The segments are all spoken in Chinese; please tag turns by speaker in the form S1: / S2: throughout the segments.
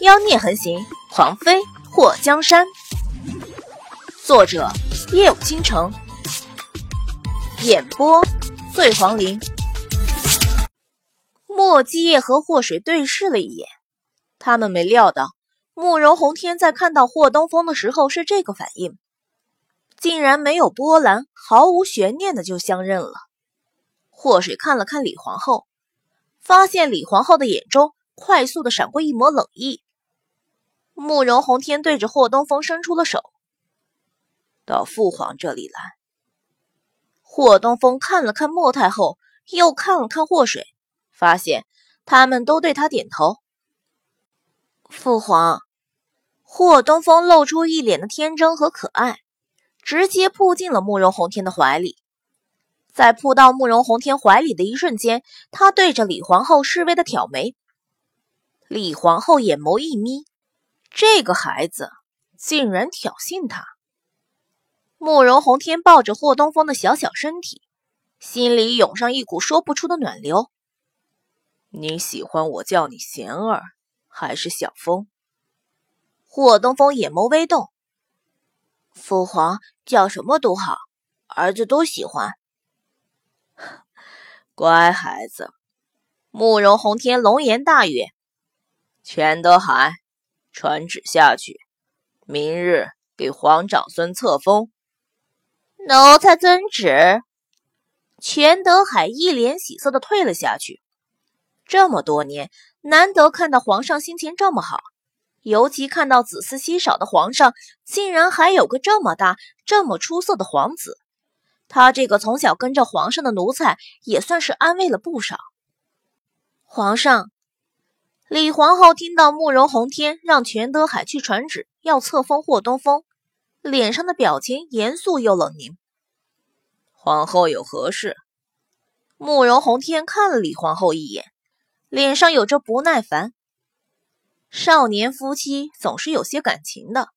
S1: 妖孽横行，皇妃祸江山。作者：夜舞倾城，演播：醉黄林。莫基叶和霍水对视了一眼，他们没料到慕容宏天在看到霍东风的时候是这个反应，竟然没有波澜，毫无悬念的就相认了。霍水看了看李皇后，发现李皇后的眼中快速的闪过一抹冷意。慕容宏天对着霍东风伸出了手，
S2: 到父皇这里来。
S1: 霍东风看了看莫太后，又看了看霍水，发现他们都对他点头。父皇，霍东风露出一脸的天真和可爱，直接扑进了慕容宏天的怀里。在扑到慕容宏天怀里的一瞬间，他对着李皇后示威的挑眉。李皇后眼眸一眯。这个孩子竟然挑衅他！慕容宏天抱着霍东风的小小身体，心里涌上一股说不出的暖流。
S2: 你喜欢我叫你贤儿还是小风？
S1: 霍东风眼眸微动。父皇叫什么都好，儿子都喜欢。
S2: 乖孩子，
S1: 慕容宏天龙颜大悦。
S2: 全德海。传旨下去，明日给皇长孙册封。
S1: 奴才遵旨。全德海一脸喜色的退了下去。这么多年，难得看到皇上心情这么好，尤其看到子嗣稀少的皇上，竟然还有个这么大、这么出色的皇子，他这个从小跟着皇上的奴才，也算是安慰了不少。皇上。李皇后听到慕容宏天让全德海去传旨，要册封霍东风，脸上的表情严肃又冷凝。
S2: 皇后有何事？
S1: 慕容宏天看了李皇后一眼，脸上有着不耐烦。少年夫妻总是有些感情的，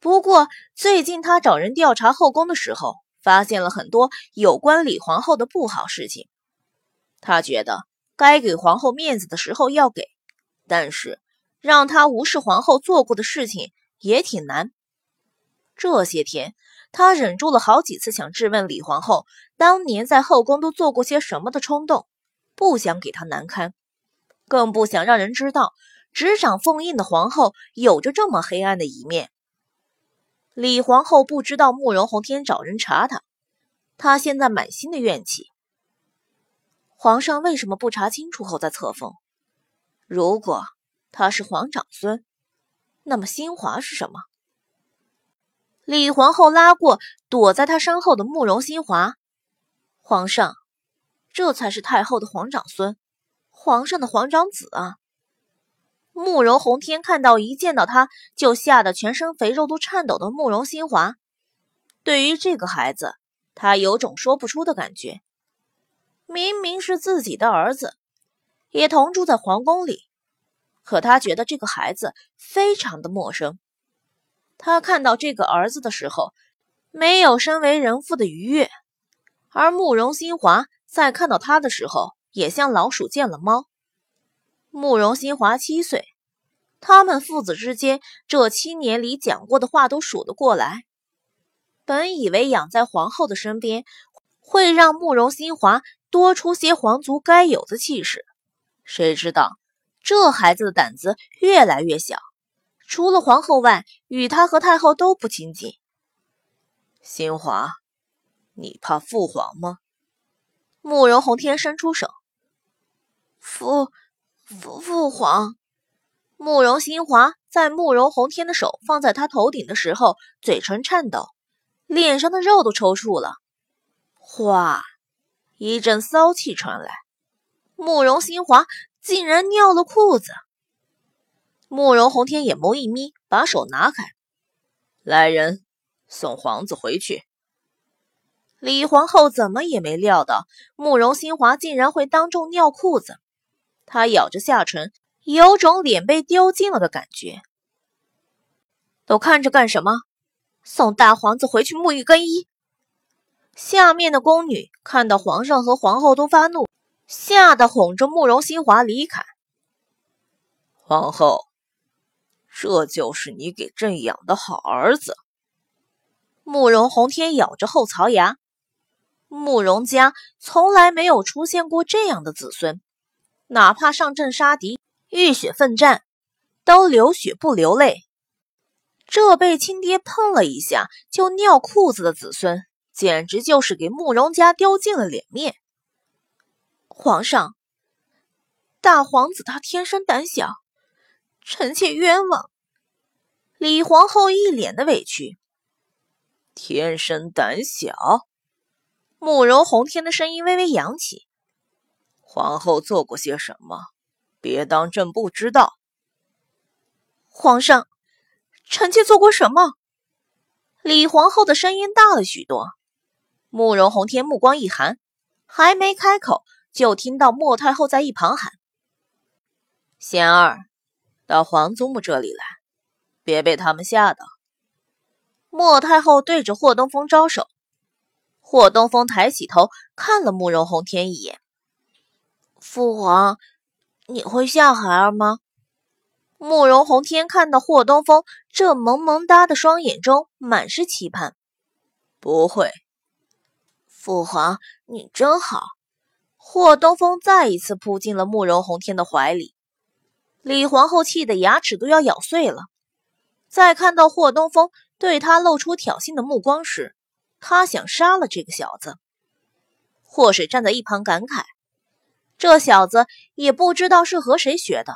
S1: 不过最近他找人调查后宫的时候，发现了很多有关李皇后的不好事情。他觉得该给皇后面子的时候要给。但是，让他无视皇后做过的事情也挺难。这些天，他忍住了好几次想质问李皇后当年在后宫都做过些什么的冲动，不想给她难堪，更不想让人知道执掌封印的皇后有着这么黑暗的一面。李皇后不知道慕容宏天找人查她，她现在满心的怨气。皇上为什么不查清楚后再册封？如果他是皇长孙，那么新华是什么？李皇后拉过躲在她身后的慕容新华，皇上，这才是太后的皇长孙，皇上的皇长子啊！慕容宏天看到一见到他就吓得全身肥肉都颤抖的慕容新华，对于这个孩子，他有种说不出的感觉，明明是自己的儿子。也同住在皇宫里，可他觉得这个孩子非常的陌生。他看到这个儿子的时候，没有身为人父的愉悦；而慕容新华在看到他的时候，也像老鼠见了猫。慕容新华七岁，他们父子之间这七年里讲过的话都数得过来。本以为养在皇后的身边，会让慕容新华多出些皇族该有的气势。谁知道这孩子的胆子越来越小，除了皇后外，与他和太后都不亲近。
S2: 新华，你怕父皇吗？
S1: 慕容宏天伸出手。父父父皇。慕容新华在慕容宏天的手放在他头顶的时候，嘴唇颤抖，脸上的肉都抽搐了。哗，一阵骚气传来。慕容新华竟然尿了裤子。慕容宏天眼眸一眯，把手拿开，
S2: 来人，送皇子回去。
S1: 李皇后怎么也没料到慕容新华竟然会当众尿裤子，她咬着下唇，有种脸被丢尽了的感觉。都看着干什么？送大皇子回去沐浴更衣。下面的宫女看到皇上和皇后都发怒。吓得哄着慕容新华离开。
S2: 皇后，这就是你给朕养的好儿子。
S1: 慕容宏天咬着后槽牙，慕容家从来没有出现过这样的子孙，哪怕上阵杀敌、浴血奋战，都流血不流泪。这被亲爹碰了一下就尿裤子的子孙，简直就是给慕容家丢尽了脸面。皇上，大皇子他天生胆小，臣妾冤枉。李皇后一脸的委屈。
S2: 天生胆小，
S1: 慕容宏天的声音微微扬起。
S2: 皇后做过些什么？别当朕不知道。
S1: 皇上，臣妾做过什么？李皇后的声音大了许多。慕容宏天目光一寒，还没开口，就听到莫太后在一旁喊：“
S2: 贤儿，到皇祖母这里来，别被他们吓到。”
S1: 莫太后对着霍东风招手，霍东风抬起头看了慕容宏天一眼。父皇，你会吓孩儿吗？慕容宏天看到霍东风这萌萌哒的双眼中满是期盼。
S2: 不会。
S1: 父皇，你真好。霍东风再一次扑进了慕容宏天的怀里。李皇后气得牙齿都要咬碎了。在看到霍东风。对他露出挑衅的目光时，他想杀了这个小子。霍水站在一旁感慨：“这小子也不知道是和谁学的，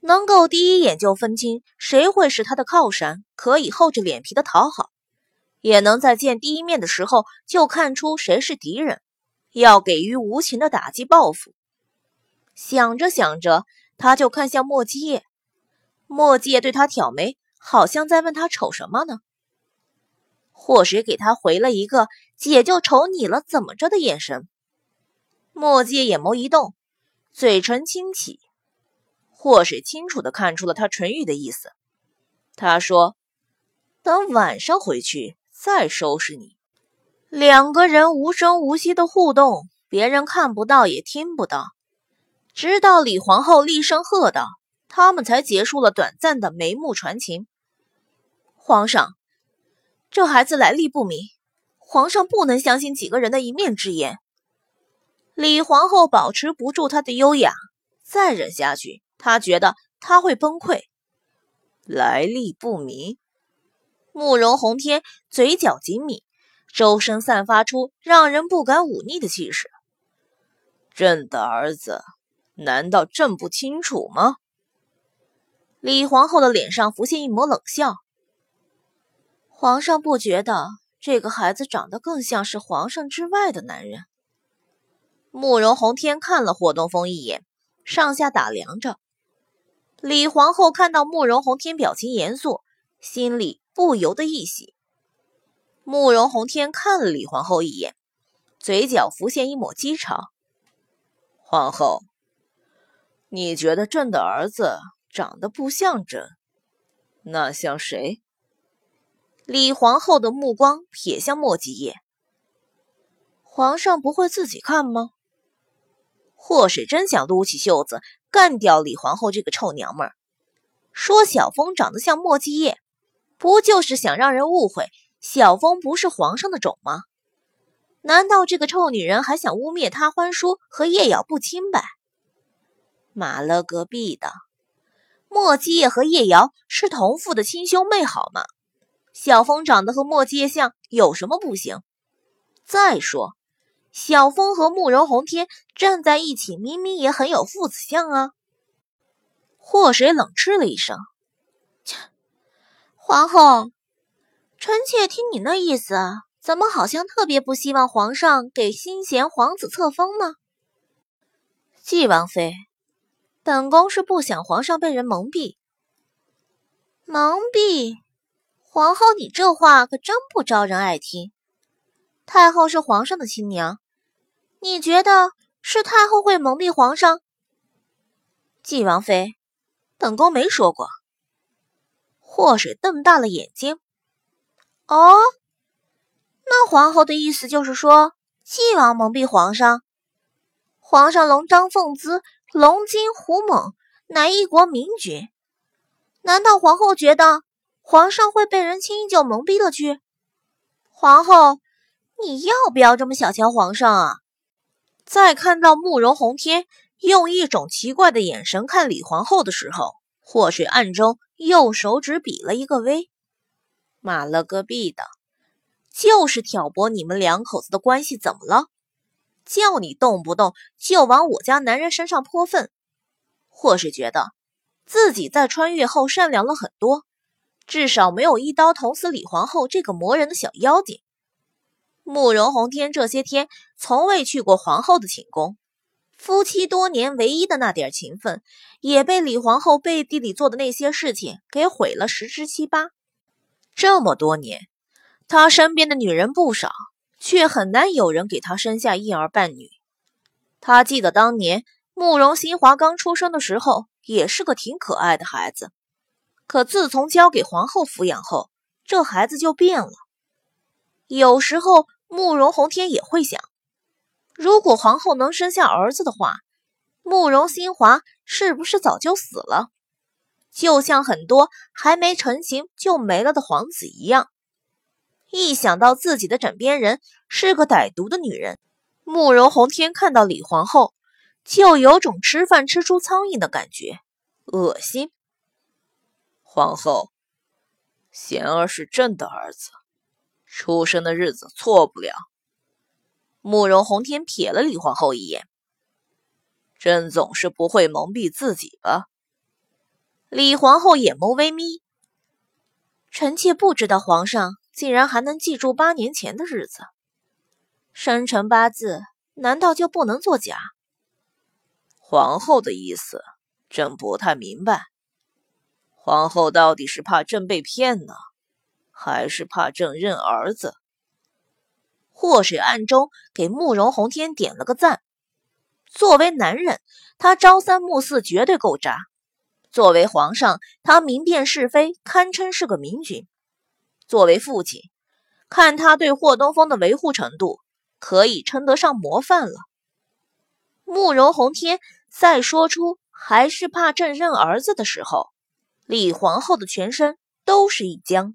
S1: 能够第一眼就分清谁会是他的靠山，可以厚着脸皮的讨好；也能在见第一面的时候就看出谁是敌人，要给予无情的打击报复。”想着想着，他就看向莫基叶，莫基叶对他挑眉。好像在问他丑什么呢？祸水给他回了一个“姐就瞅你了，怎么着”的眼神。墨迹眼眸一动，嘴唇轻启。祸水清楚的看出了他唇语的意思。他说：“等晚上回去再收拾你。”两个人无声无息的互动，别人看不到也听不到，直到李皇后厉声喝道，他们才结束了短暂的眉目传情。皇上，这孩子来历不明，皇上不能相信几个人的一面之言。李皇后保持不住她的优雅，再忍下去，她觉得她会崩溃。
S2: 来历不明，
S1: 慕容宏天嘴角紧抿，周身散发出让人不敢忤逆的气势。
S2: 朕的儿子，难道朕不清楚吗？
S1: 李皇后的脸上浮现一抹冷笑。皇上不觉得这个孩子长得更像是皇上之外的男人？慕容宏天看了霍东风一眼，上下打量着。李皇后看到慕容宏天表情严肃，心里不由得一喜。慕容宏天看了李皇后一眼，嘴角浮现一抹讥嘲：“
S2: 皇后，你觉得朕的儿子长得不像朕，那像谁？”
S1: 李皇后的目光瞥向莫吉叶，皇上不会自己看吗？祸水真想撸起袖子干掉李皇后这个臭娘们儿。说小风长得像莫继叶，不就是想让人误会小风不是皇上的种吗？难道这个臭女人还想污蔑他欢叔和叶瑶不清白？马了个逼的！莫继叶和叶瑶是同父的亲兄妹，好吗？小风长得和莫阶像，有什么不行？再说，小风和慕容宏天站在一起，明明也很有父子相啊！祸水冷嗤了一声：“切，皇后，臣妾听你那意思，怎么好像特别不希望皇上给新贤皇子册封呢？”纪王妃，本宫是不想皇上被人蒙蔽，蒙蔽。皇后，你这话可真不招人爱听。太后是皇上的亲娘，你觉得是太后会蒙蔽皇上？纪王妃，本宫没说过。祸水瞪大了眼睛。哦，那皇后的意思就是说，纪王蒙蔽皇上？皇上龙章凤姿，龙精虎猛，乃一国明君。难道皇后觉得皇上会被人轻易就蒙蔽了去？皇后，你要不要这么小瞧皇上啊？
S2: 在看到慕容宏天用一种奇怪的眼神看李皇后的时候，祸水暗中用手指比了一个 V。马了个逼的，就是挑拨你们两口子的关系，怎么了？叫你动不动就往我家男人身上泼粪，或是觉得自己在穿越后善良了很多，至少没有一刀捅死李皇后这个磨人的小妖精。慕容洪天这些天从未去过皇后的寝宫，夫妻多年唯一的那点情分，也被李皇后背地里做的那些事情给毁了十之七八。这么多年，他身边的女人不少，却很难有人给他生下一儿半女。他记得当年慕容新华刚出生的时候，也是个挺可爱的孩子。可自从交给皇后抚养后，这孩子就变了。有时候，慕容洪天也会想，如果皇后能生下儿子的话，慕容新华是不是早就死了？就像很多还没成型就没了的皇子一样，一想到自己的枕边人是个歹毒的女人，慕容洪天看到李皇后就有种吃饭吃出苍蝇的感觉，恶心。皇后，贤儿是朕的儿子，出生的日子错不了。慕容洪天瞥了李皇后一眼，朕总是不会蒙蔽自己吧？李皇后眼眸微眯，臣妾不知道皇上竟然还能记住八年前的日子，生辰八字难道就不能作假？皇后的意思，朕不太明白。皇后到底是怕朕被骗呢，还是怕朕认儿子？祸水暗中给慕容洪天点了个赞。作为男人，他朝三暮四，绝对够渣。作为皇上，他明辨是非，堪称是个明君。作为父亲，看他对霍东风的维护程度，可以称得上模范了。慕容洪天再说出还是怕朕认儿子的时候，李皇后的全身都是一僵。